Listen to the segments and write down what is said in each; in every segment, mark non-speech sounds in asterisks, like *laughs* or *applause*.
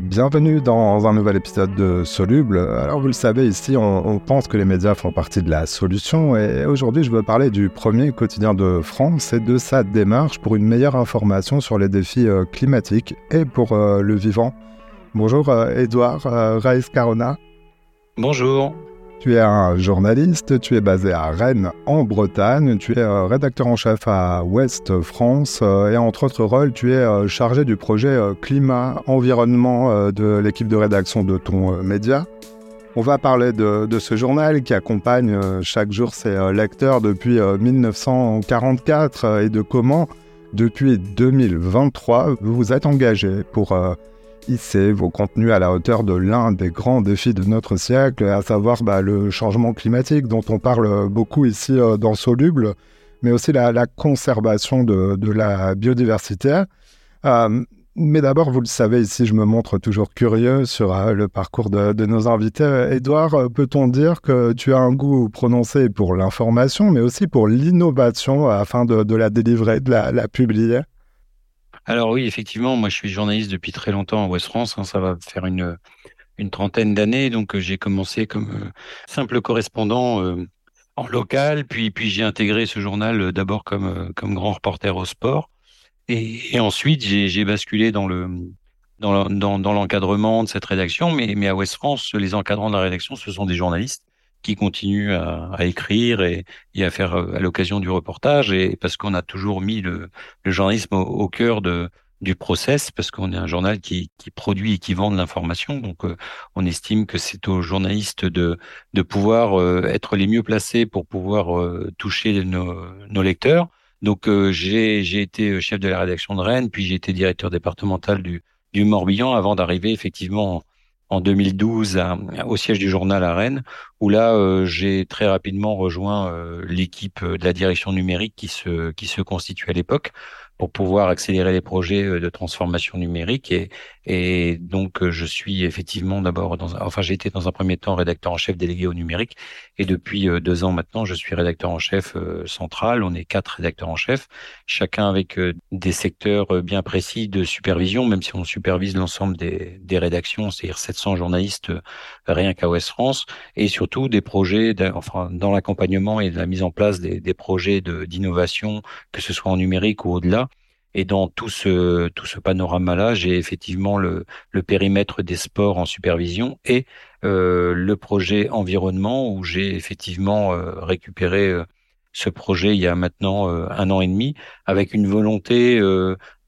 Bienvenue dans un nouvel épisode de Soluble. Alors vous le savez, ici on, pense que les médias font partie de la solution et aujourd'hui je veux parler du premier quotidien de France et de sa démarche pour une meilleure information sur les défis euh, climatiques et pour euh, le vivant. Bonjour Edouard euh, Raïs Carona. Bonjour. Tu es un journaliste, tu es basé à Rennes en Bretagne, tu es euh, rédacteur en chef à Ouest France euh, et entre autres rôles, tu es euh, chargé du projet climat-environnement de l'équipe de rédaction de ton média. On va parler de, de, ce journal qui accompagne chaque jour ses lecteurs depuis 1944 et de comment, depuis 2023, vous vous êtes engagé pour hisser vos contenus à la hauteur de l'un des grands défis de notre siècle, à savoir bah, le changement climatique dont on parle beaucoup ici euh, dans Soluble, mais aussi la, conservation de, la biodiversité. Euh, mais d'abord, vous le savez, ici, je me montre toujours curieux sur euh, le parcours de, nos invités. Édouard, peut-on dire que tu as un goût prononcé pour l'information, mais aussi pour l'innovation afin de, la délivrer, de la publier? Alors oui, effectivement, moi je suis journaliste depuis très longtemps en Ouest France. Hein, ça va faire une, trentaine d'années. Donc euh, j'ai commencé comme euh, simple correspondant euh, en local, puis, j'ai intégré ce journal d'abord comme, grand reporter au sport. Et, ensuite j'ai basculé dans le dans, dans, l'encadrement de cette rédaction. Mais, à Ouest France, les encadrants de la rédaction, ce sont des journalistes qui continue à, écrire et, à faire euh, à l'occasion du reportage et parce qu'on a toujours mis le, journalisme au, cœur de du process parce qu'on est un journal qui, produit et qui vend de l'information. Donc euh, on estime que c'est aux journalistes de de pouvoir euh, être les mieux placés pour pouvoir toucher nos, lecteurs. Donc j'ai j'ai été chef de la rédaction de Rennes puis j'ai été directeur départemental du du Morbihan avant d'arriver effectivement en 2012 au siège du journal à Rennes, où là euh, j'ai très rapidement rejoint euh, l'équipe euh, de la direction numérique qui se qui se constitue à l'époque pour pouvoir accélérer les projets de transformation numérique et et donc je suis effectivement d'abord dans enfin j'ai dans un premier temps rédacteur en chef délégué au numérique et depuis deux ans maintenant je suis rédacteur en chef central on est quatre rédacteurs en chef chacun avec des secteurs bien précis de supervision même si on supervise l'ensemble des des rédactions c'est-à-dire 700 journalistes rien qu'à Ouest France et surtout des projets, enfin, dans l'accompagnement et la mise en place des, des projets d'innovation, que ce soit en numérique ou au-delà. Et dans tout ce, tout ce panorama-là, j'ai effectivement le, le, périmètre des sports en supervision et euh, le projet environnement où j'ai effectivement euh, récupéré euh, ce projet il y a maintenant euh, un an et demi avec une volonté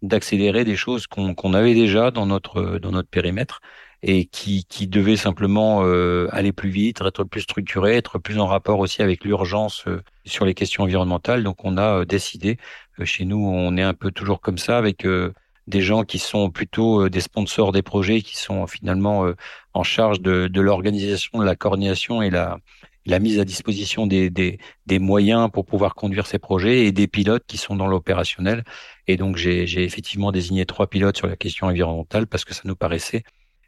d'accélérer des choses qu'on avait déjà dans notre, dans notre périmètre et qui, qui devait simplement euh, aller plus vite, être plus structuré, être plus en rapport aussi avec l'urgence euh, sur les questions environnementales. Donc on a euh, décidé, chez nous on est un peu toujours comme ça, avec des gens qui sont plutôt des sponsors des projets, qui sont finalement en charge de, l'organisation, de la coordination et la, la mise à disposition des, moyens pour pouvoir conduire ces projets et des pilotes qui sont dans l'opérationnel. Et donc j'ai effectivement désigné trois pilotes sur la question environnementale parce que ça nous paraissait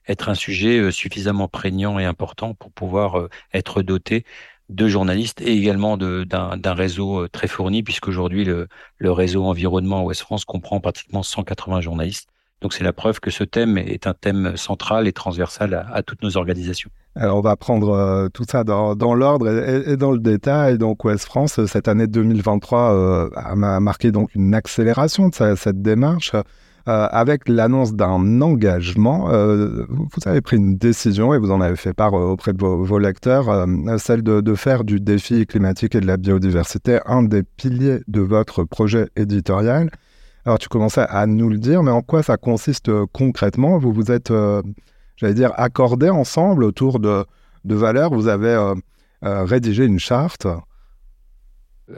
être un sujet euh, suffisamment prégnant et important pour pouvoir euh, être doté de journalistes et également d'un réseau euh, très fourni, puisqu'aujourd'hui, le, le réseau environnement Ouest France comprend pratiquement 180 journalistes. Donc c'est la preuve que ce thème est un thème central et transversal à, toutes nos organisations. Alors on va prendre tout ça dans, dans l'ordre et, dans le détail. Donc Ouest France, cette année 2023 a marqué donc une accélération de cette démarche. Euh, avec l'annonce d'un engagement. Euh, vous avez pris une décision et vous en avez fait part euh, auprès de vos, lecteurs, celle de, faire du défi climatique et de la biodiversité un des piliers de votre projet éditorial. Alors tu commençais à nous le dire, mais en quoi ça consiste concrètement? Vous vous êtes, j'allais dire, accordés ensemble autour de, valeurs. Vous avez rédigé une charte.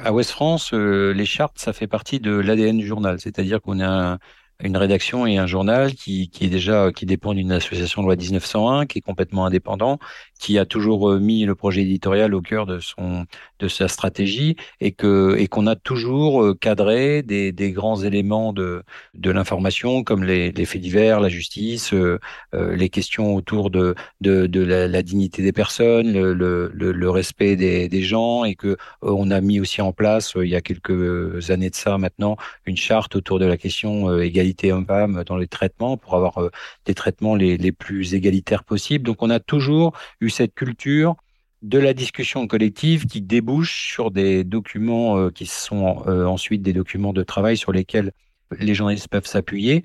À Ouest France, les chartes, ça fait partie de l'ADN du journal. C'est-à-dire qu'on a une rédaction et un journal qui, qui est déjà qui dépend d'une association de loi 1901 qui est complètement indépendant qui a toujours euh, mis le projet éditorial au cœur de son de sa stratégie et que et qu'on a toujours euh, cadré des, des grands éléments de de l'information comme les, faits divers, la justice, euh, les questions autour de de, la, dignité des personnes, le, le, le, respect des, des gens et que on a mis aussi en place il y a quelques années de ça maintenant une charte autour de la question égalité l'égalité homme-femme dans les traitements, pour avoir des traitements les, plus égalitaires possibles. Donc on a toujours eu cette culture de la discussion collective qui débouche sur des documents qui sont ensuite des documents de travail sur lesquels les journalistes peuvent s'appuyer,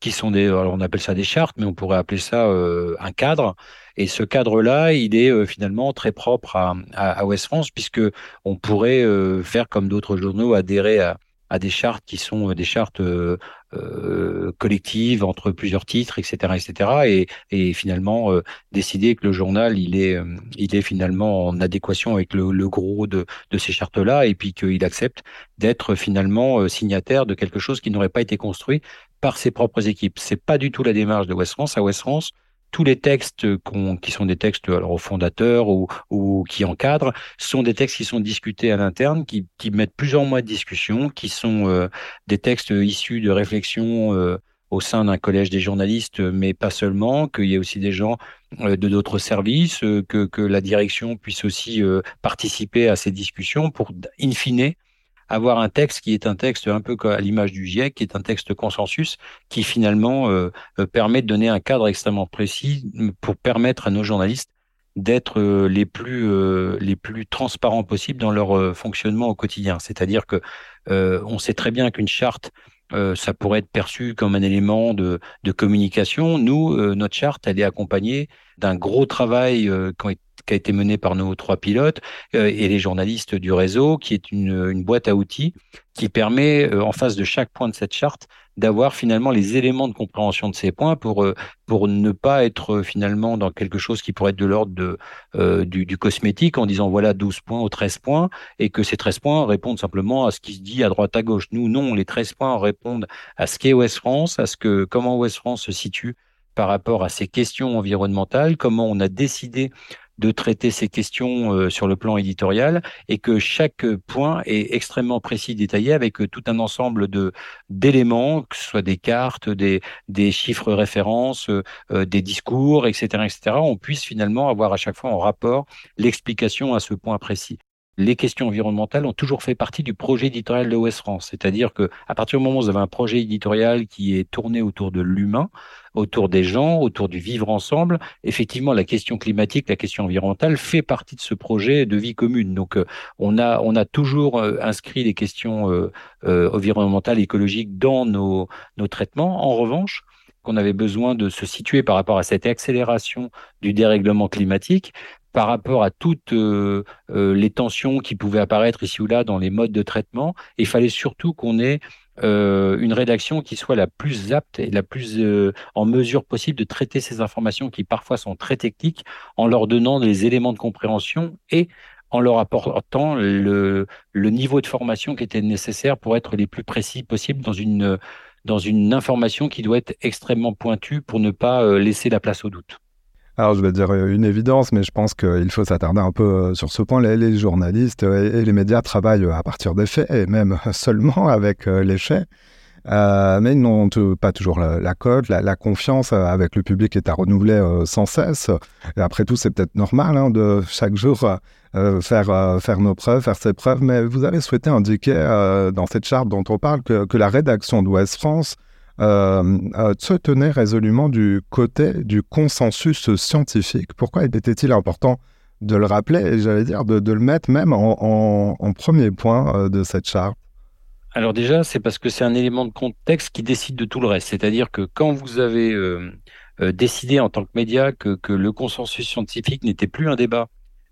qui sont des, alors on appelle ça des chartes, mais on pourrait appeler ça un cadre. Et ce cadre-là, il est finalement très propre à, à, à West France, puisque on pourrait faire comme d'autres journaux adhérer à, à des chartes qui sont euh, des chartes euh, euh, collectives entre plusieurs titres, etc., etc. Et, et finalement euh, décider que le journal il est il est finalement en adéquation avec le, le gros de, de ces chartes-là, et puis qu'il accepte d'être finalement signataire de quelque chose qui n'aurait pas été construit par ses propres équipes. C'est pas du tout la démarche de West France. À West France, tous les textes qui sont des textes alors fondateurs ou, qui encadrent sont des textes qui sont discutés à l'interne, qui, qui, mettent plusieurs mois de discussion, qui sont euh, des textes issus de réflexions euh, au sein d'un collège des journalistes, mais pas seulement, qu'il y ait aussi des gens euh, de d'autres services, que, que la direction puisse aussi participer à ces discussions pour, in fine, avoir un texte qui est un texte un peu à l'image du GIEC, qui est un texte consensus, qui finalement euh, euh, permet de donner un cadre extrêmement précis pour permettre à nos journalistes d'être euh, les plus les plus transparents possibles dans leur fonctionnement au quotidien. C'est-à-dire que on sait très bien qu'une charte ça pourrait être perçu comme un élément de, de communication. Nous, notre charte, elle est accompagnée d'un gros travail qui, qui a été mené par nos trois pilotes euh, et les journalistes du réseau, qui est une, boîte à outils qui permet, euh, en face de chaque point de cette charte, d'avoir finalement les éléments de compréhension de ces points pour euh, pour ne pas être finalement dans quelque chose qui pourrait être de l'ordre de du, cosmétique en disant voilà 12 points ou 13 points et que ces 13 points répondent simplement à ce qui se dit à droite à gauche. Nous non, les 13 points répondent à ce qu'est Ouest France, à ce que comment Ouest France se situe par rapport à ces questions environnementales, comment on a décidé de traiter ces questions euh, sur le plan éditorial et que chaque point est extrêmement précis, détaillé avec euh, tout un ensemble de d'éléments, que ce soit des cartes, des, des chiffres références, euh, des discours, etc., etc. On puisse finalement avoir à chaque fois en rapport l'explication à ce point précis les questions environnementales ont toujours fait partie du projet éditorial de West France. C'est-à-dire que à partir du moment où vous avez un projet éditorial qui est tourné autour de l'humain, autour des gens, autour du vivre ensemble, effectivement, la question climatique, la question environnementale fait partie de ce projet de vie commune. Donc, euh, on a on a toujours euh, inscrit les questions euh, environnementales, écologiques dans nos nos traitements. En revanche, qu'on avait besoin de se situer par rapport à cette accélération du dérèglement climatique, par rapport à toutes euh, euh, les tensions qui pouvaient apparaître ici ou là dans les modes de traitement. il fallait surtout qu'on ait euh, une rédaction qui soit la plus apte et la plus en mesure possible de traiter ces informations qui parfois sont très techniques en leur donnant des éléments de compréhension et en leur apportant le, niveau de formation qui était nécessaire pour être les plus précis possible dans une, dans une information qui doit être extrêmement pointue pour ne pas laisser la place au doute. Alors, je vais dire une évidence, mais je pense qu'il faut s'attarder un peu euh, sur ce point. Les, journalistes et les médias travaillent à partir des faits, et même *laughs* seulement avec euh, les faits. Euh, mais ils n'ont pas toujours la, cote, la, confiance avec le public est à renouveler sans cesse. Après tout, c'est peut-être normal hein, de chaque jour faire, faire nos preuves, faire ses preuves. Mais vous avez souhaité indiquer dans cette charte dont on parle que, que la rédaction d'Ouest France euh, euh, se tenait résolument du côté du consensus scientifique. Pourquoi était-il important de le rappeler et j'allais dire de, le mettre même en, premier point euh, de cette charte? Alors déjà, c'est parce que c'est un élément de contexte qui décide de tout le reste. C'est-à-dire que quand vous avez décidé en tant que média que le consensus scientifique n'était plus un débat,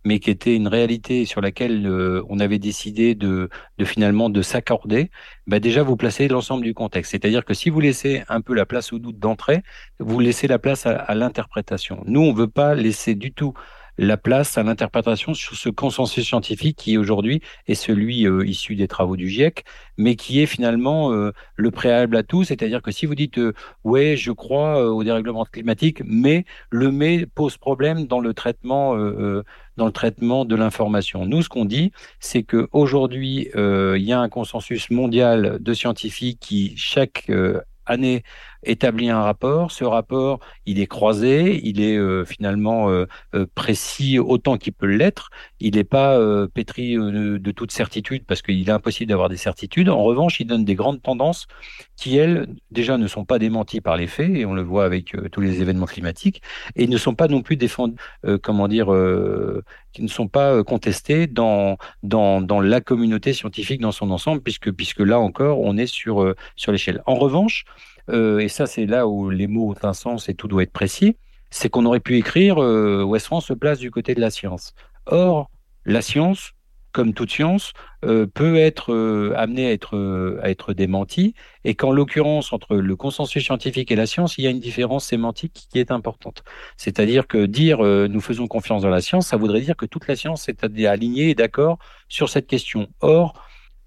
mais qui était une réalité sur laquelle euh, on avait décidé de, finalement de s'accorder, bah déjà vous placez l'ensemble du contexte. C'est-à-dire que si vous laissez un peu la place au doute d'entrée, vous laissez la place à, à l'interprétation. Nous, on veut pas laisser du tout la place à l'interprétation sur ce consensus scientifique qui aujourd'hui est celui euh, issu des travaux du GIEC, mais qui est finalement euh, le préalable à tout. C'est-à-dire que si vous dites euh, ouais, je crois au dérèglement climatique, mais le mais pose problème dans le traitement dans le traitement de l'information. Nous, ce qu'on dit, c'est que aujourd'hui, il y a un consensus mondial de scientifiques qui chaque année établit un rapport. Ce rapport, il est croisé, il est euh, finalement euh, euh, précis autant qu'il peut l'être. Il n'est pas pétri de, toute certitude parce qu'il est impossible d'avoir des certitudes. En revanche, il donne des grandes tendances qui, elles, déjà ne sont pas démenties par les faits, et on le voit avec tous les événements climatiques, et ne sont pas non plus défendues, comment dire, qui ne sont pas contestées dans, dans, dans la communauté scientifique dans son ensemble, puisque, puisque là encore, on est sur, sur l'échelle. En revanche, et ça c'est là où les mots ont un sens et tout doit être précis, c'est qu'on aurait pu écrire West France se place du côté de la science. Or, la science, comme toute science, euh, peut être euh, amenée à être, euh, à être démentie, et qu'en l'occurrence, entre le consensus scientifique et la science, il y a une différence sémantique qui est importante. C'est-à-dire que dire nous faisons confiance dans la science, ça voudrait dire que toute la science est alignée et d'accord sur cette question. Or,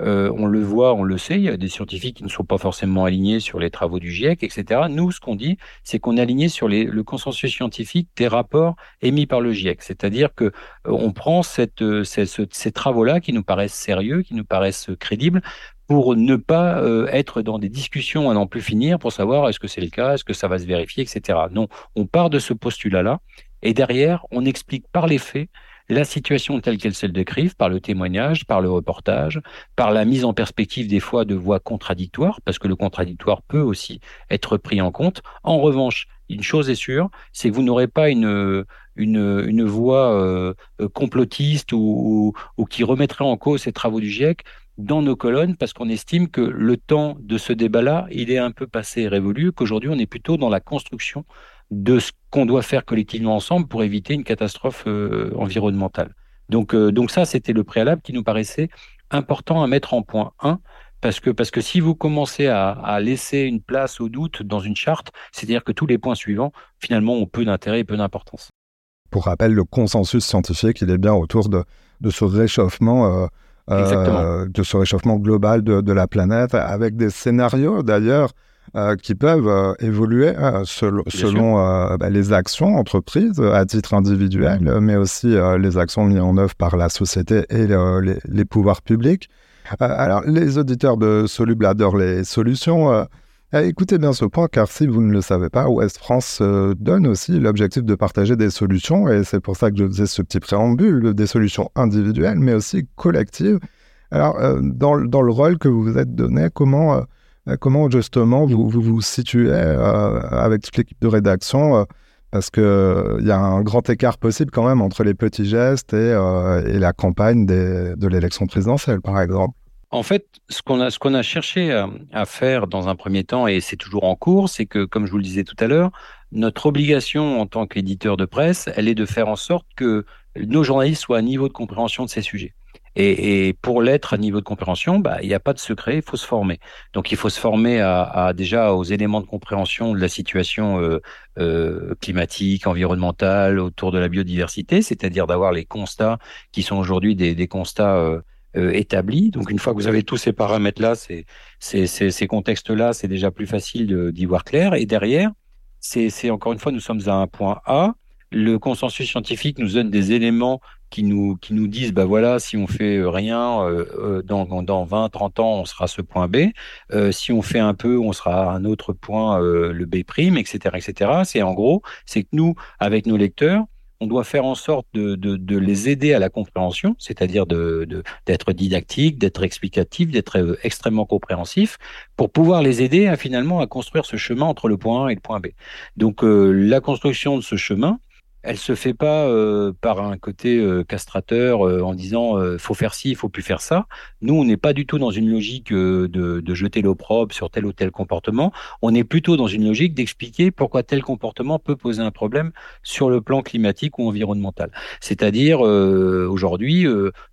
euh, on le voit, on le sait, il y a des scientifiques qui ne sont pas forcément alignés sur les travaux du GIEC, etc. Nous, ce qu'on dit, c'est qu'on est aligné sur le consensus scientifique des rapports émis par le GIEC. C'est-à-dire que euh, on prend euh, ces, travaux-là qui nous paraissent sérieux, qui nous paraissent crédibles, pour ne pas être dans des discussions à n'en plus finir pour savoir est-ce que c'est le cas, est-ce que ça va se vérifier, etc. Non, on part de ce postulat-là et derrière, on explique par les faits la situation telle qu'elle se décrive, par le témoignage, par le reportage, par la mise en perspective des fois de voix contradictoires, parce que le contradictoire peut aussi être pris en compte. En revanche, une chose est sûre, c'est que vous n'aurez pas une, une, voix euh, complotiste ou, ou, qui remettrait en cause ces travaux du GIEC dans nos colonnes parce qu'on estime que le temps de ce débat-là, il est un peu passé et révolu, qu'aujourd'hui on est plutôt dans la construction de ce qu'on doit faire collectivement ensemble pour éviter une catastrophe euh, environnementale. Donc, euh, donc ça, c'était le préalable qui nous paraissait important à mettre en point 1, parce que, parce que si vous commencez à, à laisser une place au doute dans une charte, c'est-à-dire que tous les points suivants, finalement, ont peu d'intérêt et peu d'importance. Pour rappel, le consensus scientifique, il est bien autour de, de ce réchauffement. Euh, euh de ce réchauffement global de, de, la planète, avec des scénarios d'ailleurs euh, qui peuvent euh, évoluer euh, selon bah, les actions entreprises à titre individuel, mais aussi les actions mises en œuvre par la société et les, pouvoirs publics. alors, les auditeurs de Soluble adorent les solutions. écoutez bien ce point, car si vous ne le savez pas, Ouest France donne aussi l'objectif de partager des solutions, et c'est pour ça que je faisais ce petit préambule, des solutions individuelles, mais aussi collectives. Alors, dans, dans, le rôle que vous vous êtes donné, comment comment justement vous vous, situez euh, avec toute l'équipe de rédaction euh, parce qu'il il y a un grand écart possible quand même entre les petits gestes et, la campagne de l'élection présidentielle, par exemple. En fait, ce qu'on a, ce qu'on a cherché à, faire dans un premier temps, et c'est toujours en cours, c'est que, comme je vous le disais tout à l'heure, notre obligation en tant qu'éditeur de presse, elle est de faire en sorte que nos journalistes soient à niveau de compréhension de ces sujets. Et, pour l'être à niveau de compréhension, bah, il n'y a pas de secret, il faut se former. Donc il faut se former à, déjà aux éléments de compréhension de la situation euh, euh, climatique, environnementale, autour de la biodiversité, c'est-à-dire d'avoir les constats qui sont aujourd'hui des, constats euh, établis. Donc une fois que vous avez tous ces paramètres-là, ces, ces contextes-là, c'est déjà plus facile d'y voir clair. Et derrière, c'est encore une fois, nous sommes à un point A. Le consensus scientifique nous donne des éléments qui nous qui nous disent bah voilà si on fait euh, rien euh, euh, dans dans 20 30 ans on sera ce point B si on fait un peu on sera à un autre point le B prime etc etc c'est en gros c'est que nous avec nos lecteurs on doit faire en sorte de, de, de les aider à la compréhension, c'est-à-dire de, d'être didactique, d'être explicatif, d'être extrêmement compréhensif, pour pouvoir les aider finalement à construire ce chemin entre le point A et le point B. Donc la construction de ce chemin, elle se fait pas euh, par un côté euh, castrateur euh, en disant faut faire ci, il faut plus faire ça. Nous, on n'est pas du tout dans une logique de, jeter l'opprobre sur tel ou tel comportement. On est plutôt dans une logique d'expliquer pourquoi tel comportement peut poser un problème sur le plan climatique ou environnemental. C'est-à-dire aujourd'hui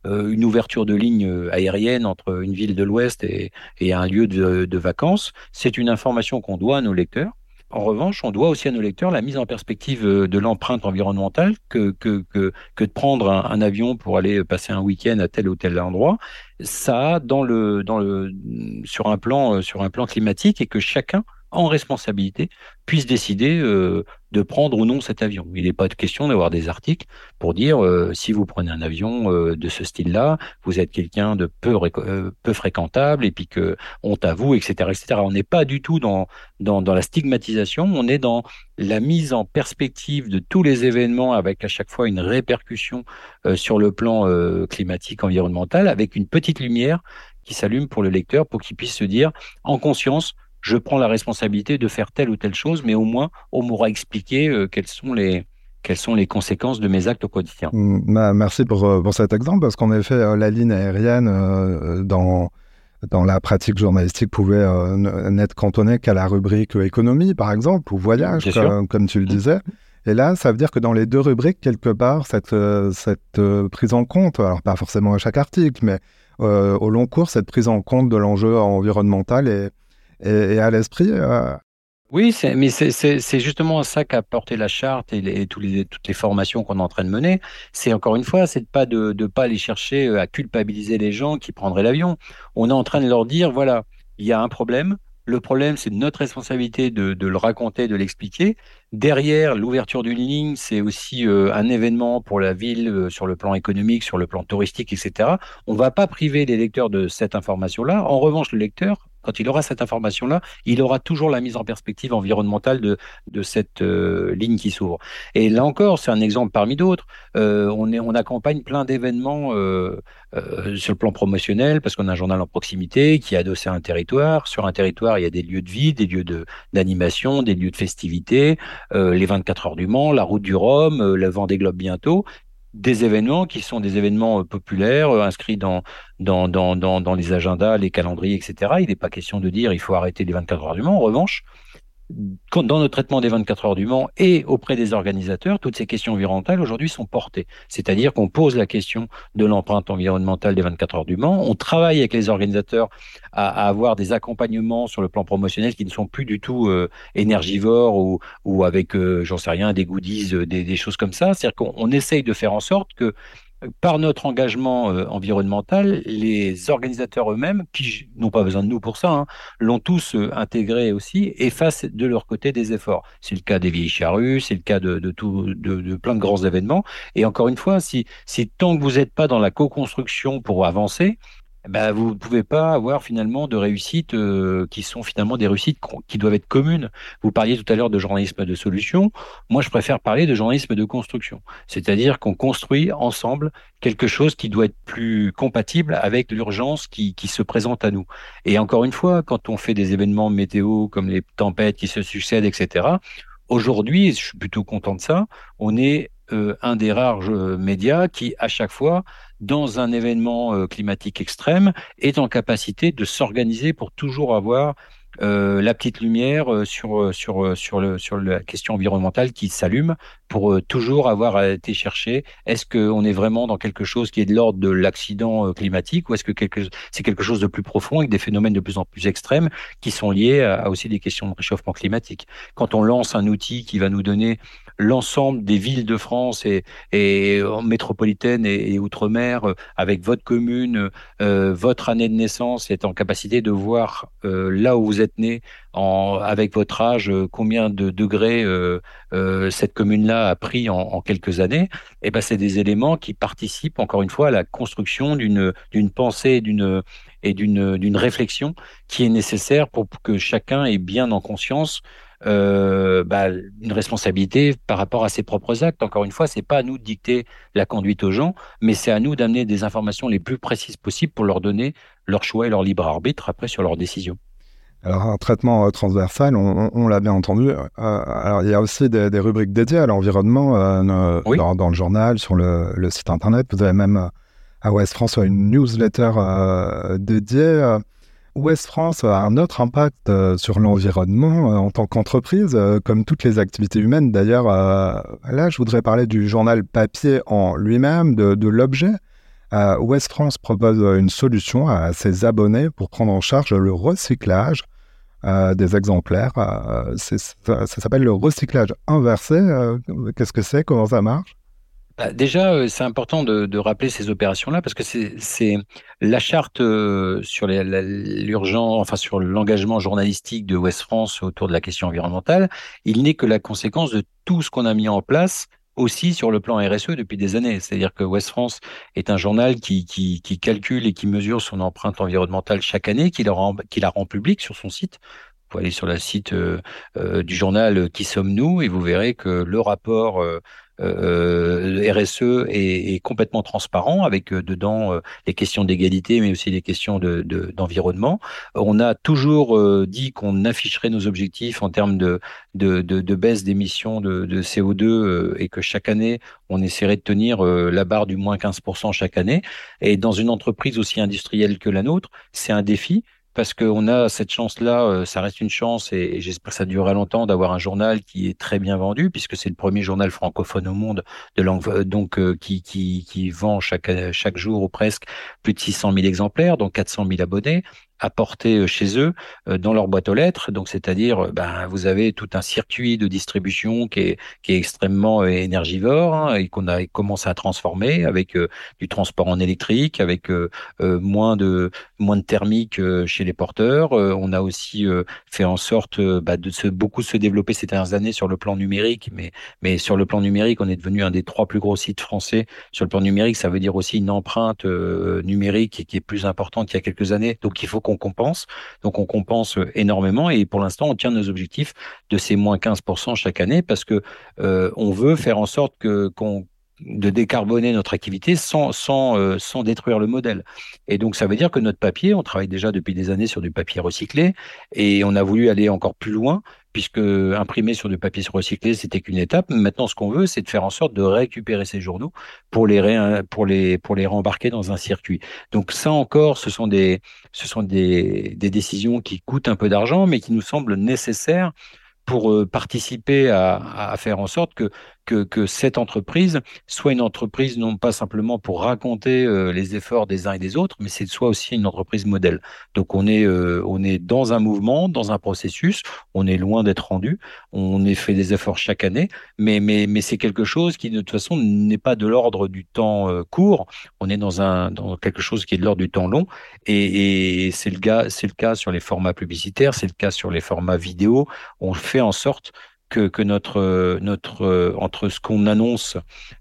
une ouverture de ligne aérienne entre une ville de l'Ouest et, et un lieu de, de vacances, c'est une information qu'on doit à nos lecteurs en revanche, on doit aussi à nos lecteurs la mise en perspective euh, de l'empreinte environnementale que, de prendre un, avion pour aller passer un week-end à tel ou tel endroit. Ça, dans le, dans le, sur un plan, euh, sur un plan climatique et que chacun en responsabilité, puisse décider euh, de prendre ou non cet avion. Il n'est pas question d'avoir des articles pour dire euh, si vous prenez un avion euh, de ce style-là, vous êtes quelqu'un de peu, peu fréquentable et puis que honte à vous, etc., etc. On n'est pas du tout dans, dans, dans la stigmatisation, on est dans la mise en perspective de tous les événements avec à chaque fois une répercussion sur le plan climatique, environnemental, avec une petite lumière qui s'allume pour le lecteur pour qu'il puisse se dire en conscience je prends la responsabilité de faire telle ou telle chose, mais au moins on m'aura expliqué euh, quelles sont les quelles sont les conséquences de mes actes au quotidien. Mm, merci pour, euh, pour, cet exemple, parce qu'en effet, euh, la ligne aérienne dans, dans la pratique journalistique pouvait n'être cantonnée qu'à la rubrique économie, par exemple, ou voyage, comme, comme, tu le mm. disais. Et là, ça veut dire que dans les deux rubriques, quelque part, cette, cette prise en compte, alors pas forcément à chaque article, mais au long cours, cette prise en compte de l'enjeu environnemental est, et, à l'esprit. Euh, oui, mais c'est justement ça qu'a apporté la charte et, toutes les formations qu'on est en train de mener. C'est encore une fois, c'est pas de ne pas aller chercher euh, à culpabiliser les gens qui prendraient l'avion. On est en train de leur dire, voilà, il y a un problème. Le problème, c'est notre responsabilité de, de, le raconter, de l'expliquer. Derrière, l'ouverture d'une ligne, c'est aussi euh, un événement pour la ville sur le plan économique, sur le plan touristique, etc. On ne va pas priver les lecteurs de cette information-là. En revanche, le lecteur, quand il aura cette information-là, il aura toujours la mise en perspective environnementale de, cette euh, ligne qui s'ouvre. Et là encore, c'est un exemple parmi d'autres. Euh, on, accompagne plein d'événements euh, sur le plan promotionnel parce qu'on a un journal en proximité qui est adossé à un territoire. Sur un territoire, il y a des lieux de vie, des lieux d'animation, des lieux de festivité, les 24 heures du Mans, la route du Rhum, le Vendée Globe bientôt des événements qui sont des événements euh, populaires euh, inscrits dans, les agendas, les calendriers, etc. Il n'est pas question de dire il faut arrêter les 24 heures du Mans. En revanche, dans notre traitement des 24 heures du Mans et auprès des organisateurs, toutes ces questions environnementales aujourd'hui sont portées. C'est-à-dire qu'on pose la question de l'empreinte environnementale des 24 heures du Mans. On travaille avec les organisateurs à, avoir des accompagnements sur le plan promotionnel qui ne sont plus du tout euh, énergivores ou, avec, euh, j'en sais rien, des goodies, euh, des choses comme ça. C'est-à-dire qu'on essaye de faire en sorte que par notre engagement euh, environnemental, les organisateurs eux-mêmes, qui n'ont pas besoin de nous pour ça, hein, l'ont tous euh, intégré aussi et fassent de leur côté des efforts. C'est le cas des vieilles charrues, c'est le cas de, plein de grands événements. Et encore une fois, si, si tant que vous n'êtes pas dans la co-construction pour avancer, bah, vous ne pouvez pas avoir finalement de réussites euh, qui sont finalement des réussites qui doivent être communes. Vous parliez tout à l'heure de journalisme de solution. Moi, je préfère parler de journalisme de construction. C'est-à-dire qu'on construit ensemble quelque chose qui doit être plus compatible avec l'urgence qui, qui se présente à nous. Et encore une fois, quand on fait des événements météo comme les tempêtes qui se succèdent, etc., aujourd'hui, je suis plutôt content de ça, on est euh, un des rares euh, médias qui, à chaque fois, dans un événement euh, climatique extrême, est en capacité de s'organiser pour toujours avoir la petite lumière sur sur sur le sur la question environnementale qui s'allume pour toujours avoir été chercher est-ce qu'on est vraiment dans quelque chose qui est de l'ordre de l'accident climatique ou est-ce que c'est quelque chose de plus profond avec des phénomènes de plus en plus extrêmes qui sont liés à, aussi des questions de réchauffement climatique. Quand on lance un outil qui va nous donner l'ensemble des villes de France et, et métropolitaine et, et outre-mer avec votre commune, euh, votre année de naissance, est en capacité de voir euh, là où vous êtes né en, avec votre âge, euh, combien de degrés euh, euh, cette commune-là a pris en, quelques années, et eh ben c'est des éléments qui participent encore une fois à la construction d'une d'une pensée, d'une et d'une d'une réflexion qui est nécessaire pour que chacun ait bien en conscience euh, bah, une responsabilité par rapport à ses propres actes. Encore une fois, c'est pas à nous de dicter la conduite aux gens, mais c'est à nous d'amener des informations les plus précises possibles pour leur donner leur choix et leur libre arbitre après sur leurs décisions. Alors, un traitement euh, transversal, on, l'a bien entendu. Euh, alors, il y a aussi des, rubriques dédiées à l'environnement euh, dans, le journal, sur le, site internet. Vous avez même à Ouest France une newsletter dédiée. Ouest France a un autre impact sur l'environnement en tant qu'entreprise, comme toutes les activités humaines. D'ailleurs, là, je voudrais parler du journal papier en lui-même, de l'objet. Ouest France propose une solution à ses abonnés pour prendre en charge le recyclage euh, des exemplaires. Euh, ça, s'appelle le recyclage inversé. Euh, qu'est-ce que c'est? Comment ça marche? Déjà, c'est important de, rappeler ces opérations-là parce que c'est la charte sur l'urgent, enfin sur l'engagement journalistique de West France autour de la question environnementale. Il n'est que la conséquence de tout ce qu'on a mis en place aussi sur le plan RSE depuis des années. C'est-à-dire que West France est un journal qui, qui, calcule et qui mesure son empreinte environnementale chaque année, qui la rend, qui la rend publique sur son site. Pouvez aller sur le site du journal Qui sommes-nous? Et vous verrez que le rapport euh, RSE est, complètement transparent avec euh, dedans euh, les questions d'égalité, mais aussi les questions d'environnement. De, On a toujours dit qu'on afficherait nos objectifs en termes de, de, baisse d'émissions de, CO2 et que chaque année, on essaierait de tenir la barre du moins 15% chaque année. Et dans une entreprise aussi industrielle que la nôtre, c'est un défi parce qu'on a cette chance-là, euh, ça reste une chance et, j'espère que ça durera longtemps d'avoir un journal qui est très bien vendu puisque c'est le premier journal francophone au monde de langue, euh, donc euh, qui, qui, qui vend chaque, chaque jour ou presque plus de 600 000 exemplaires, donc 400 000 abonnés apporter euh, chez eux euh, dans leur boîte aux lettres. Donc, c'est-à-dire, euh, ben, vous avez tout un circuit de distribution qui est, qui est extrêmement énergivore hein, et qu'on a commencé à transformer avec du transport en électrique, avec moins de moins de thermique chez les porteurs. on a aussi fait en sorte bah, de se, beaucoup se développer ces dernières années sur le plan numérique, mais mais sur le plan numérique, on est devenu un des trois plus gros sites français sur le plan numérique. Ça veut dire aussi une empreinte numérique qui est plus importante qu'il y a quelques années. Donc, il faut qu'on compense. Donc on compense euh, énormément et pour l'instant on tient nos objectifs de ces moins 15% chaque année parce que euh, on veut faire en sorte que de décarboner notre activité sans, sans, euh, sans détruire le modèle. Et donc, ça veut dire que notre papier, on travaille déjà depuis des années sur du papier recyclé et on a voulu aller encore plus loin puisque imprimer sur du papier recyclé, c'était qu'une étape. Maintenant, ce qu'on veut, c'est de faire en sorte de récupérer ces journaux pour les, pour les, pour les rembarquer dans un circuit. Donc ça encore, ce sont des, ce sont des, des décisions qui coûtent un peu d'argent, mais qui nous semblent nécessaires pour euh, participer à, à, faire en sorte que, que, cette entreprise soit une entreprise non pas simplement pour raconter euh, les efforts des uns et des autres, mais c'est soit aussi une entreprise modèle. Donc on est, euh, on est dans un mouvement, dans un processus, on est loin d'être rendu, on est fait des efforts chaque année, mais, mais, mais c'est quelque chose qui de toute façon n'est pas de l'ordre du temps court, on est dans, un, dans quelque chose qui est de l'ordre du temps long, et, et c'est le, le cas sur les formats publicitaires, c'est le cas sur les formats vidéo, on fait en sorte que, que notre, notre, entre ce qu'on annonce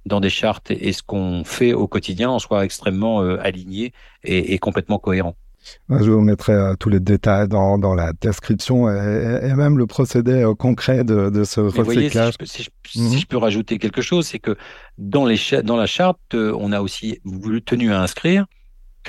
dans des chartes et ce qu'on fait au quotidien, on soit extrêmement euh, aligné et, complètement cohérent. Je vous mettrai euh, tous les détails dans, dans la description et, même le procédé euh, concret de, de ce recyclage. si, je, mhm. si, je, peux rajouter quelque chose, c'est que dans, les, dans la charte, on a aussi voulu tenu à inscrire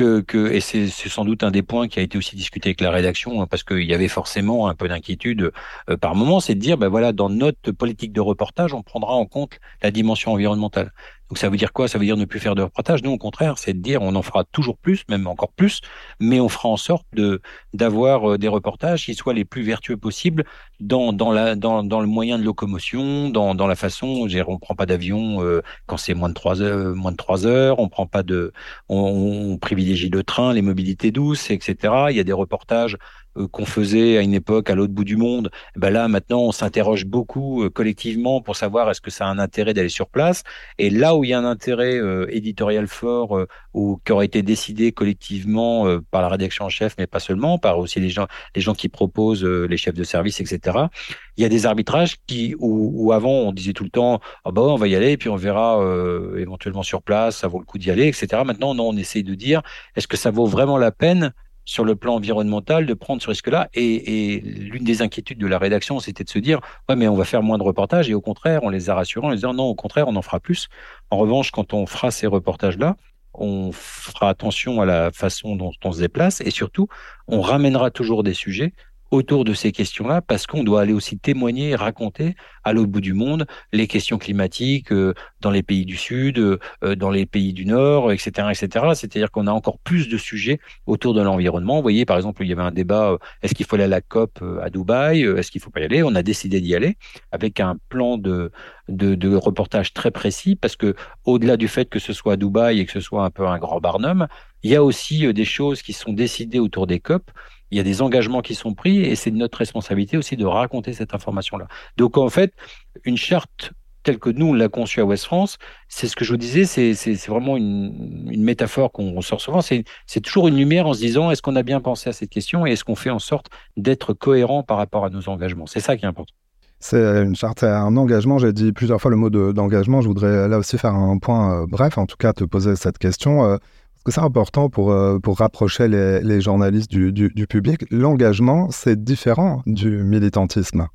et c'est sans doute un des points qui a été aussi discuté avec la rédaction, hein, parce qu'il y avait forcément un peu d'inquiétude euh, par moment, c'est de dire, ben voilà, dans notre politique de reportage, on prendra en compte la dimension environnementale. Donc ça veut dire quoi? Ça veut dire ne plus faire de reportage? Nous, au contraire, c'est de dire on en fera toujours plus, même encore plus, mais on fera en sorte de d'avoir euh, des reportages qui soient les plus vertueux possibles dans dans la dans, dans le moyen de locomotion, dans dans la façon. On prend pas d'avion euh, quand c'est moins de trois heures, moins de trois heures. On prend pas de, on, on privilégie le train, les mobilités douces, etc. Il y a des reportages euh, qu'on faisait à une époque à l'autre bout du monde, eh ben là maintenant on s'interroge beaucoup euh, collectivement pour savoir est-ce que ça a un intérêt d'aller sur place. Et là où il y a un intérêt euh, éditorial fort ou qui aurait été décidé collectivement par la rédaction en chef, mais pas seulement, par aussi les gens, les gens qui proposent, les chefs de service, etc. Il y a des arbitrages qui où, avant on disait tout le temps bah on va y aller et puis on verra éventuellement sur place, ça vaut le coup d'y aller, etc. Maintenant non, on essaye de dire est-ce que ça vaut vraiment la peine sur le plan environnemental de prendre ce risque-là. Et, l'une des inquiétudes de la rédaction, c'était de se dire, ouais, mais on va faire moins de reportages. Et au contraire, on les a rassurés en disant, non, au contraire, on en fera plus. En revanche, quand on fera ces reportages-là, on fera attention à la façon dont on se déplace et surtout, on ramènera toujours des sujets autour de ces questions-là parce qu'on doit aller aussi témoigner raconter à l'autre bout du monde les questions climatiques euh, dans les pays du Sud, euh, dans les pays du Nord, etc., etc. C'est-à-dire qu'on a encore plus de sujets autour de l'environnement. Vous voyez, par exemple, il y avait un débat euh, est-ce qu'il faut aller à la COP à Dubaï Est-ce qu'il faut pas y aller? On a décidé d'y aller avec un plan de, de, de reportage très précis parce que au-delà du fait que ce soit à Dubaï et que ce soit un peu un grand barnum, il y a aussi des choses qui sont décidées autour des COP il y a des engagements qui sont pris et c'est notre responsabilité aussi de raconter cette information-là. Donc en fait, une charte telle que nous on l'a conçue à West France, c'est ce que je vous disais, c'est vraiment une, métaphore qu'on ressort souvent. C'est toujours une lumière en se disant est-ce qu'on a bien pensé à cette question et est-ce qu'on fait en sorte d'être cohérent par rapport à nos engagements? C'est ça qui est important. C'est une charte, un engagement. J'ai dit plusieurs fois le mot d'engagement. je voudrais là aussi faire un point euh, bref, en tout cas te poser cette question. Euh, c'est important pour, pour rapprocher les, journalistes du, du public. L'engagement, c'est différent du militantisme.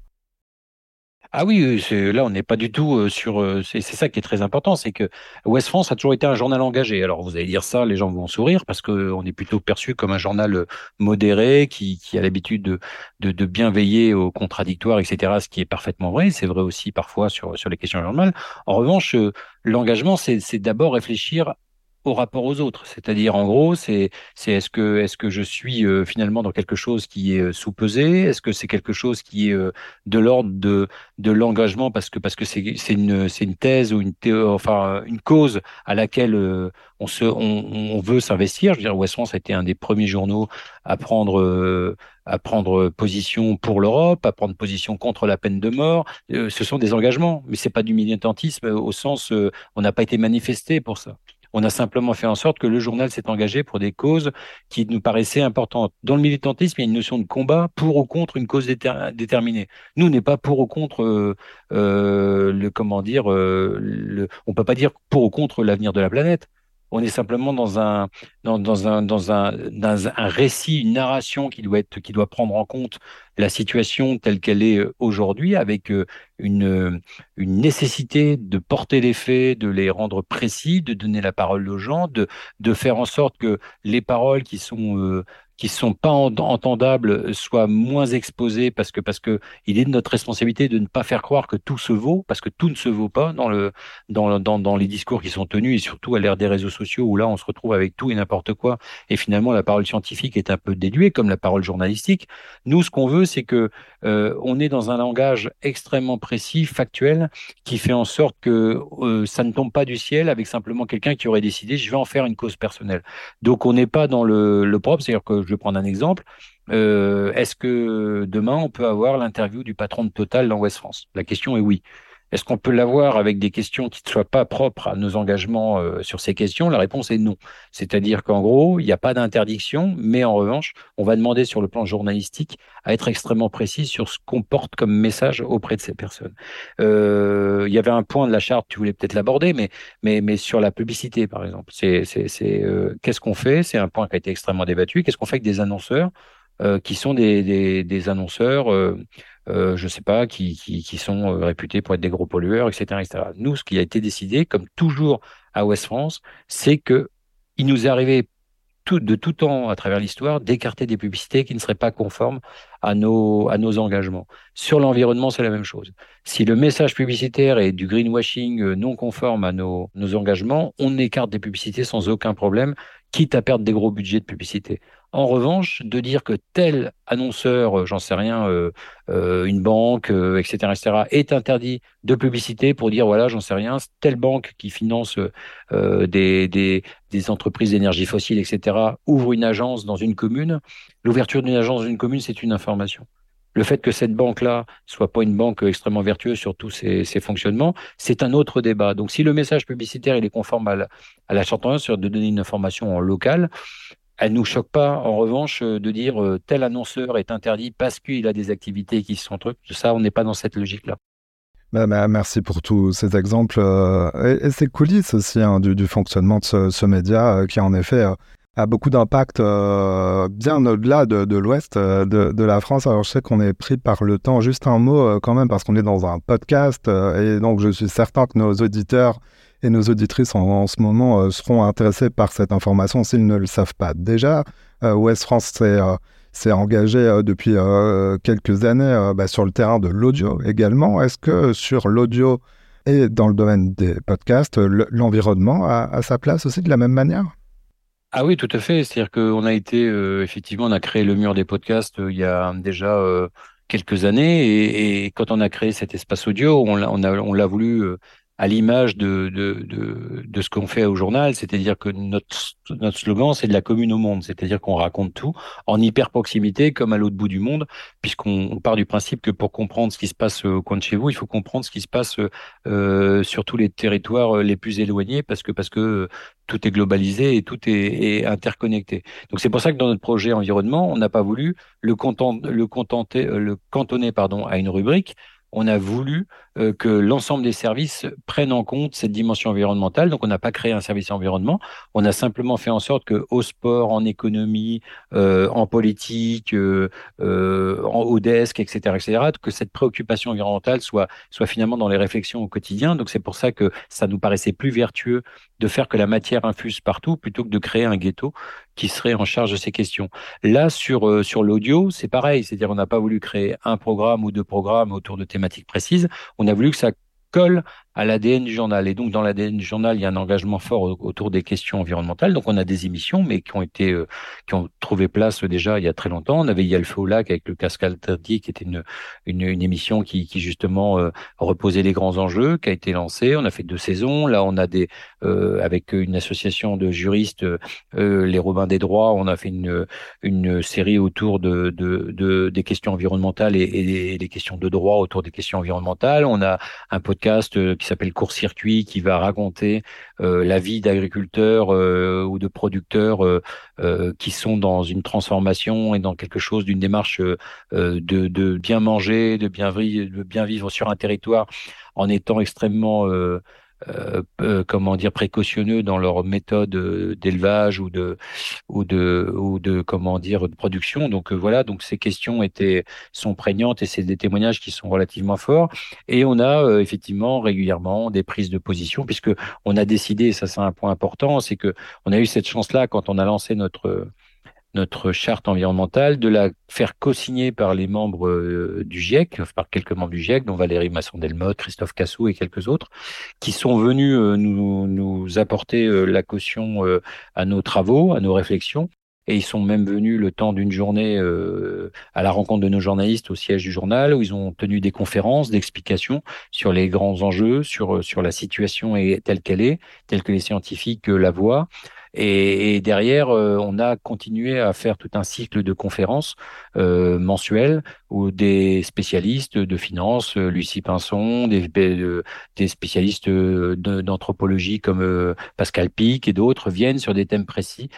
Ah oui, là on n'est pas du tout sur. C'est ça qui est très important, c'est que Ouest France a toujours été un journal engagé. Alors vous allez dire ça, les gens vont sourire parce qu'on est plutôt perçu comme un journal modéré qui, qui a l'habitude de, de, de, bien veiller aux contradictoires, etc. Ce qui est parfaitement vrai. C'est vrai aussi parfois sur sur les questions journal. En revanche, l'engagement, c'est d'abord réfléchir au rapport aux autres. C'est-à-dire, en gros, c'est est-ce que je suis euh, finalement dans quelque chose qui est euh, sous-pesé? Est-ce que c'est quelque chose qui est euh, de l'ordre de l'engagement parce que c'est une une thèse ou une une cause à laquelle on veut s'investir? Je veux dire, West France a été un des premiers journaux à prendre à prendre position pour l'Europe, à prendre position contre la peine de mort. ce sont des engagements, mais c'est pas du militantisme au sens on n'a pas été manifesté pour ça. On a simplement fait en sorte que le journal s'est engagé pour des causes qui nous paraissaient importantes. Dans le militantisme, il y a une notion de combat pour ou contre une cause déterminée. Nous, on n'est pas pour ou contre euh, euh, le comment dire. Euh, le, peut pas dire pour ou contre l'avenir de la planète. On est simplement dans un dans, un dans un dans un récit, une narration qui doit être qui doit prendre en compte la situation telle qu'elle est euh, aujourd'hui, avec euh, une, euh, une nécessité de porter les faits, de les rendre précis, de donner la parole aux gens, de, de faire en sorte que les paroles qui sont qui sont pas entendables soient moins exposés parce que parce que il est de notre responsabilité de ne pas faire croire que tout se vaut parce que tout ne se vaut pas dans le dans dans, dans les discours qui sont tenus et surtout à l'ère des réseaux sociaux où là on se retrouve avec tout et n'importe quoi et finalement la parole scientifique est un peu déduée comme la parole journalistique. Nous ce qu'on veut c'est que euh, on est dans un langage extrêmement précis, factuel, qui fait en sorte que euh, ça ne tombe pas du ciel avec simplement quelqu'un qui aurait décidé je vais en faire une cause personnelle. Donc on n'est pas dans le, le propre, c'est-à-dire que je vais prendre un exemple. Euh, est-ce que demain on peut avoir l'interview du patron de Total dans West France? La question est oui. Est-ce qu'on peut l'avoir avec des questions qui ne soient pas propres à nos engagements euh, sur ces questions? La réponse est non. C'est-à-dire qu'en gros, il n'y a pas d'interdiction, mais en revanche, on va demander sur le plan journalistique à être extrêmement précis sur ce qu'on porte comme message auprès de ces personnes. Euh, il y avait un point de la charte, tu voulais peut-être l'aborder, mais, mais, mais sur la publicité, par exemple. C'est, c'est, c'est euh, qu'est-ce qu'on fait? C'est un point qui a été extrêmement débattu. Qu'est-ce qu'on fait avec des annonceurs qui sont des, des annonceurs euh, je sais pas, qui, qui, sont euh, réputés pour être des gros pollueurs, etc.. Nous, ce qui a été décidé, comme toujours à Ouest France, c'est que il nous est arrivé de tout temps à travers l'histoire d'écarter des publicités qui ne seraient pas conformes à nos, à nos engagements. Sur l'environnement, c'est la même chose. Si le message publicitaire est du greenwashing euh, non conforme à nos, nos engagements, on écarte des publicités sans aucun problème, quitte à perdre des gros budgets de publicité. En revanche, de dire que tel annonceur, euh, j'en sais rien, euh, euh, une banque, etc., etc., est interdit de publicité pour dire voilà, j'en sais rien, telle banque qui finance des, entreprises d'énergie fossile, etc., ouvre une agence dans une commune. L'ouverture d'une agence dans une commune, c'est une information. Le fait que cette banque-là soit pas une banque extrêmement vertueuse sur tous ses, fonctionnements, c'est un autre débat. Donc, si le message publicitaire il est conforme à la, à la charte de donner une information en local, elle nous choque pas, en revanche, euh, de dire euh, tel annonceur est interdit parce qu'il a des activités qui sont trucs. Ça, on n'est pas dans cette logique-là. Bah, bah, merci pour tous ces exemples euh, et, ces coulisses aussi hein, du, fonctionnement de ce, média qui en effet a beaucoup d'impact bien au-delà de, l'ouest de, la France. Alors je sais qu'on est pris par le temps. Juste un mot quand même parce qu'on est dans un podcast et donc je suis certain que nos auditeurs et nos auditrices en, ce moment euh, seront intéressées par cette information s'ils ne le savent pas. Déjà, euh, West France s'est euh, engagé depuis quelques années bah, sur le terrain de l'audio également. Est-ce que sur l'audio et dans le domaine des podcasts, l'environnement a, sa place aussi de la même manière? Ah oui, tout à fait. C'est-à-dire qu'on a été, effectivement, on a créé le mur des podcasts il y a déjà quelques années. Et, quand on a créé cet espace audio, on l'a voulu à l'image de, de, de, de, ce qu'on fait au journal, c'est-à-dire que notre, notre slogan, c'est de la commune au monde, c'est-à-dire qu'on raconte tout en hyper proximité comme à l'autre bout du monde, puisqu'on part du principe que pour comprendre ce qui se passe au coin de chez vous, il faut comprendre ce qui se passe euh, sur tous les territoires les plus éloignés, parce que parce que tout est globalisé et tout est, interconnecté. Donc c'est pour ça que dans notre projet environnement, on n'a pas voulu le, le, contenter, le cantonner pardon, à une rubrique, on a voulu euh, que l'ensemble des services prennent en compte cette dimension environnementale. Donc, on n'a pas créé un service environnement. On a simplement fait en sorte que au sport, en économie, euh, en politique, euh, euh, en, au desk, etc., etc., que cette préoccupation environnementale soit, soit finalement dans les réflexions au quotidien. Donc, c'est pour ça que ça nous paraissait plus vertueux de faire que la matière infuse partout plutôt que de créer un ghetto qui serait en charge de ces questions. Là, sur, euh, sur l'audio, c'est pareil, c'est-à-dire on n'a pas voulu créer un programme ou deux programmes autour de thématiques précises, on a voulu que ça colle à l'ADN du journal. Et donc, dans l'ADN du journal, il y a un engagement fort autour des questions environnementales. Donc, on a des émissions, mais qui ont été, euh, qui ont trouvé place déjà il y a très longtemps. On avait Il y au lac avec le casque interdit, qui était une, une, émission qui, justement euh, reposait les grands enjeux, qui a été lancée. On a fait deux saisons. Là, on a des, euh, avec une association de juristes, les Robins des droits, on a fait une, une série autour de, de, de des questions environnementales et, et, des questions de droit autour des questions environnementales. On a un podcast qui s'appelle Court Circuit, qui va raconter euh, la vie d'agriculteurs euh, ou de producteurs euh, qui sont dans une transformation et dans quelque chose d'une démarche de, bien manger, de bien, de bien vivre sur un territoire en étant extrêmement euh, euh, comment dire précautionneux dans leur méthode euh, d'élevage ou de ou de ou de comment dire de production. Donc voilà. Donc ces questions étaient sont prégnantes et c'est des témoignages qui sont relativement forts. Et on a effectivement régulièrement des prises de position puisque on a décidé ça c'est un point important c'est que on a eu cette chance là quand on a lancé notre notre charte environnementale, de la faire co-signer par les membres euh, du GIEC, par quelques membres du GIEC, dont Valérie Masson-Delmotte, Christophe Cassou et quelques autres, qui sont venus euh, nous, apporter euh, la caution à nos travaux, à nos réflexions. Et ils sont même venus le temps d'une journée à la rencontre de nos journalistes au siège du journal, où ils ont tenu des conférences d'explications sur les grands enjeux, sur, sur la situation telle qu'elle est, telle que les scientifiques la voient. Et, derrière, euh, on a continué à faire tout un cycle de conférences euh, mensuelles où des spécialistes de finance, euh, Lucie Pinson, des, des spécialistes d'anthropologie comme Pascal Pic et d'autres viennent sur des thèmes précis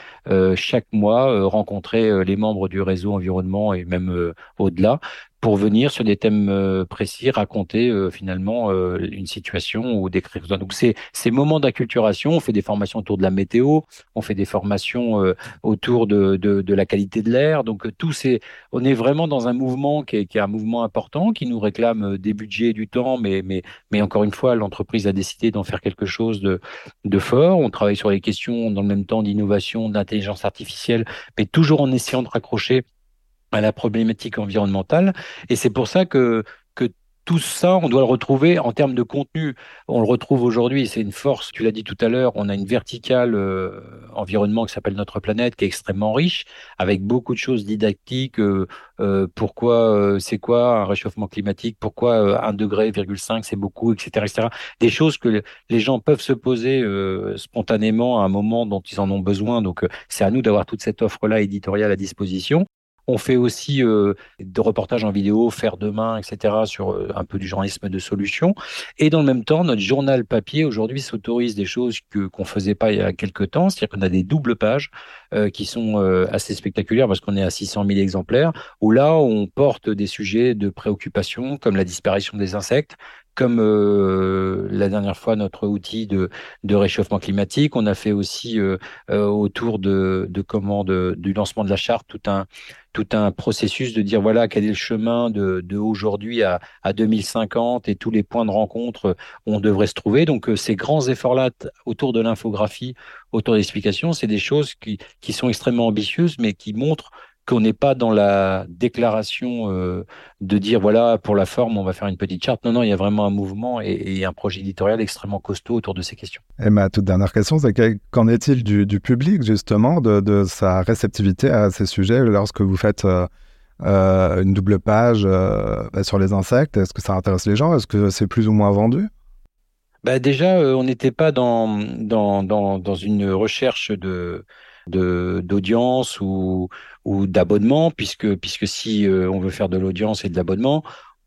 chaque mois rencontrer les membres du réseau environnement et même au-delà pour venir sur des thèmes euh, précis raconter euh, finalement euh, une situation ou décrire. Donc c'est ces moments d'acculturation, on fait des formations autour de la météo, on fait des formations autour de, de, de, la qualité de l'air. Donc tout c'est, on est vraiment dans un mouvement qui est, qui est, un mouvement important, qui nous réclame des budgets et du temps, mais mais mais encore une fois, l'entreprise a décidé d'en faire quelque chose de de fort. On travaille sur les questions dans le même temps d'innovation, d'intelligence artificielle, mais toujours en essayant de raccrocher à la problématique environnementale. Et c'est pour ça que, que tout ça, on doit le retrouver en termes de contenu. On le retrouve aujourd'hui, c'est une force. Tu l'as dit tout à l'heure, on a une verticale euh, environnement qui s'appelle Notre Planète, qui est extrêmement riche, avec beaucoup de choses didactiques. Euh, euh, pourquoi, c'est quoi un réchauffement climatique Pourquoi un degré, c'est beaucoup, etc., etc. Des choses que les gens peuvent se poser spontanément à un moment dont ils en ont besoin. Donc, c'est à nous d'avoir toute cette offre-là éditoriale à disposition. On fait aussi euh, des reportages en vidéo, faire demain, etc., sur euh, un peu du journalisme de solution. Et dans le même temps, notre journal papier aujourd'hui s'autorise des choses que qu'on faisait pas il y a quelques temps, c'est-à-dire qu'on a des doubles pages euh, qui sont assez spectaculaires parce qu'on est à 600 000 exemplaires, où là on porte des sujets de préoccupation comme la disparition des insectes, comme euh, la dernière fois notre outil de, réchauffement climatique. On a fait aussi euh, euh, autour de, de du lancement de la charte tout un processus de dire voilà quel est le chemin de, aujourd'hui à, à 2050 et tous les points de rencontre où on devrait se trouver. Donc ces grands efforts-là autour de l'infographie, autour de l'explication, c'est des choses qui sont extrêmement ambitieuses, mais qui montrent qu'on n'est pas dans la déclaration euh, de dire voilà pour la forme on va faire une petite charte. Non non, il y a vraiment un mouvement et, un projet éditorial extrêmement costaud autour de ces questions. Et ma toute dernière question, c'est qu'en est-il du, public justement de, sa réceptivité à ces sujets lorsque vous faites euh, euh, une double page bah, sur les insectes? Est-ce que ça intéresse les gens? Est-ce que c'est plus ou moins vendu? Bah déjà, on n'était pas dans, dans, dans, dans une recherche de d'audience ou d'abonnement puisque puisque si euh, on veut faire de l'audience et de l'abonnement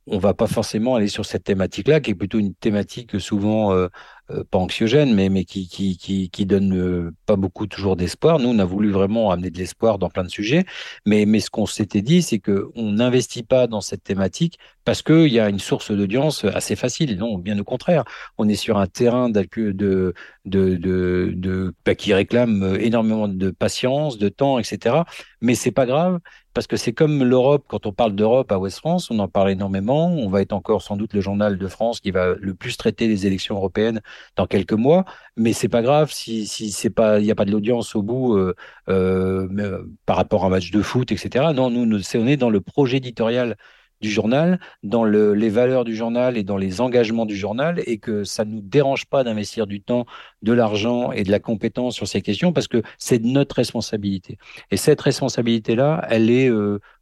on va pas forcément aller sur cette thématique-là, qui est plutôt une thématique souvent euh, euh, pas anxiogène, mais, mais qui, qui, qui, qui donne euh, pas beaucoup toujours d'espoir. Nous, on a voulu vraiment amener de l'espoir dans plein de sujets, mais, mais ce qu'on s'était dit, c'est qu'on n'investit pas dans cette thématique parce qu'il y a une source d'audience assez facile. Non, bien au contraire, on est sur un terrain de, de, de, de, bah, qui réclame énormément de patience, de temps, etc. Mais c'est pas grave parce que c'est comme l'Europe. Quand on parle d'Europe à West France, on en parle énormément. On va être encore sans doute le journal de France qui va le plus traiter les élections européennes dans quelques mois. Mais c'est pas grave si, si c'est pas, il n'y a pas de l'audience au bout euh, euh, euh, par rapport à un match de foot, etc. Non, nous, on est dans le projet éditorial du journal, dans le, les valeurs du journal et dans les engagements du journal, et que ça ne nous dérange pas d'investir du temps, de l'argent et de la compétence sur ces questions, parce que c'est notre responsabilité. Et cette responsabilité-là, elle est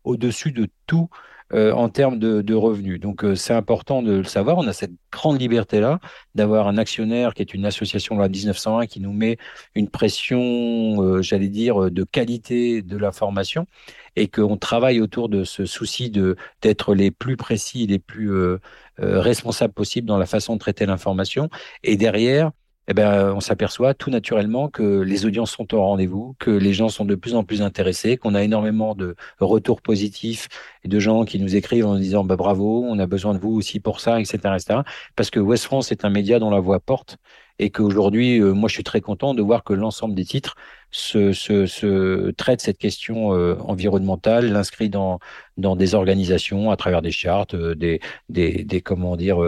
au-dessus de tout euh, en termes de, revenus. Donc euh, c'est important de le savoir. On a cette grande liberté-là d'avoir un actionnaire qui est une association loi 1901 qui nous met une pression, euh, j'allais dire, de qualité de l'information et qu'on travaille autour de ce souci de d'être les plus précis, les plus responsables possibles dans la façon de traiter l'information. Et derrière, eh ben, on s'aperçoit tout naturellement que les audiences sont au rendez-vous, que les gens sont de plus en plus intéressés, qu'on a énormément de retours positifs et de gens qui nous écrivent en disant bah, bravo, on a besoin de vous aussi pour ça, etc., etc. Parce que West France est un média dont la voix porte et qu'aujourd'hui, euh, moi, je suis très content de voir que l'ensemble des titres se, se, cette question euh, environnementale, l'inscrit dans, dans des organisations à travers des chartes, euh, des, des, comment dire,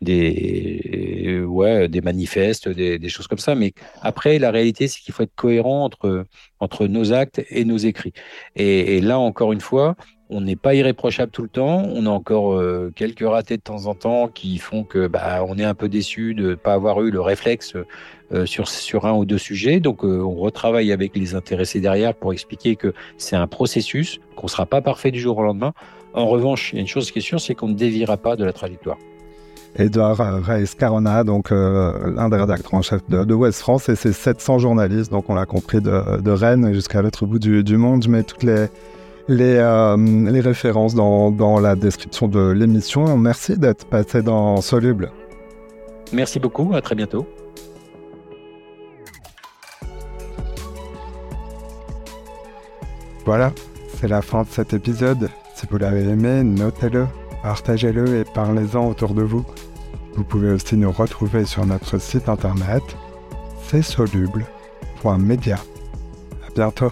des, ouais, des manifestes, des, choses comme ça. Mais après, la réalité, c'est qu'il faut être cohérent entre, entre nos actes et nos écrits. Et là, encore une fois, on n'est pas irréprochable tout le temps. On a encore euh, quelques ratés de temps en temps qui font que bah, on est un peu déçu de ne pas avoir eu le réflexe euh, sur, un ou deux sujets. Donc euh, on retravaille avec les intéressés derrière pour expliquer que c'est un processus, qu'on ne sera pas parfait du jour au lendemain. En revanche, il y a une chose qui est sûre, c'est qu'on ne déviera pas de la trajectoire. Edouard Reis Carona, donc l'un des rédacteurs en chef de, West France, et ses 700 journalistes, donc on l'a compris, de, de Rennes jusqu'à l'autre bout du, du monde. Je mets toutes les, les, euh, les références dans, dans, la description de l'émission. Merci d'être passé dans Soluble. Merci beaucoup, à très bientôt. Voilà, c'est la fin de cet épisode. Si vous l'avez aimé, notez-le, partagez-le et parlez-en autour de vous. Vous pouvez aussi nous retrouver sur notre site internet, c'est soluble.media. À bientôt.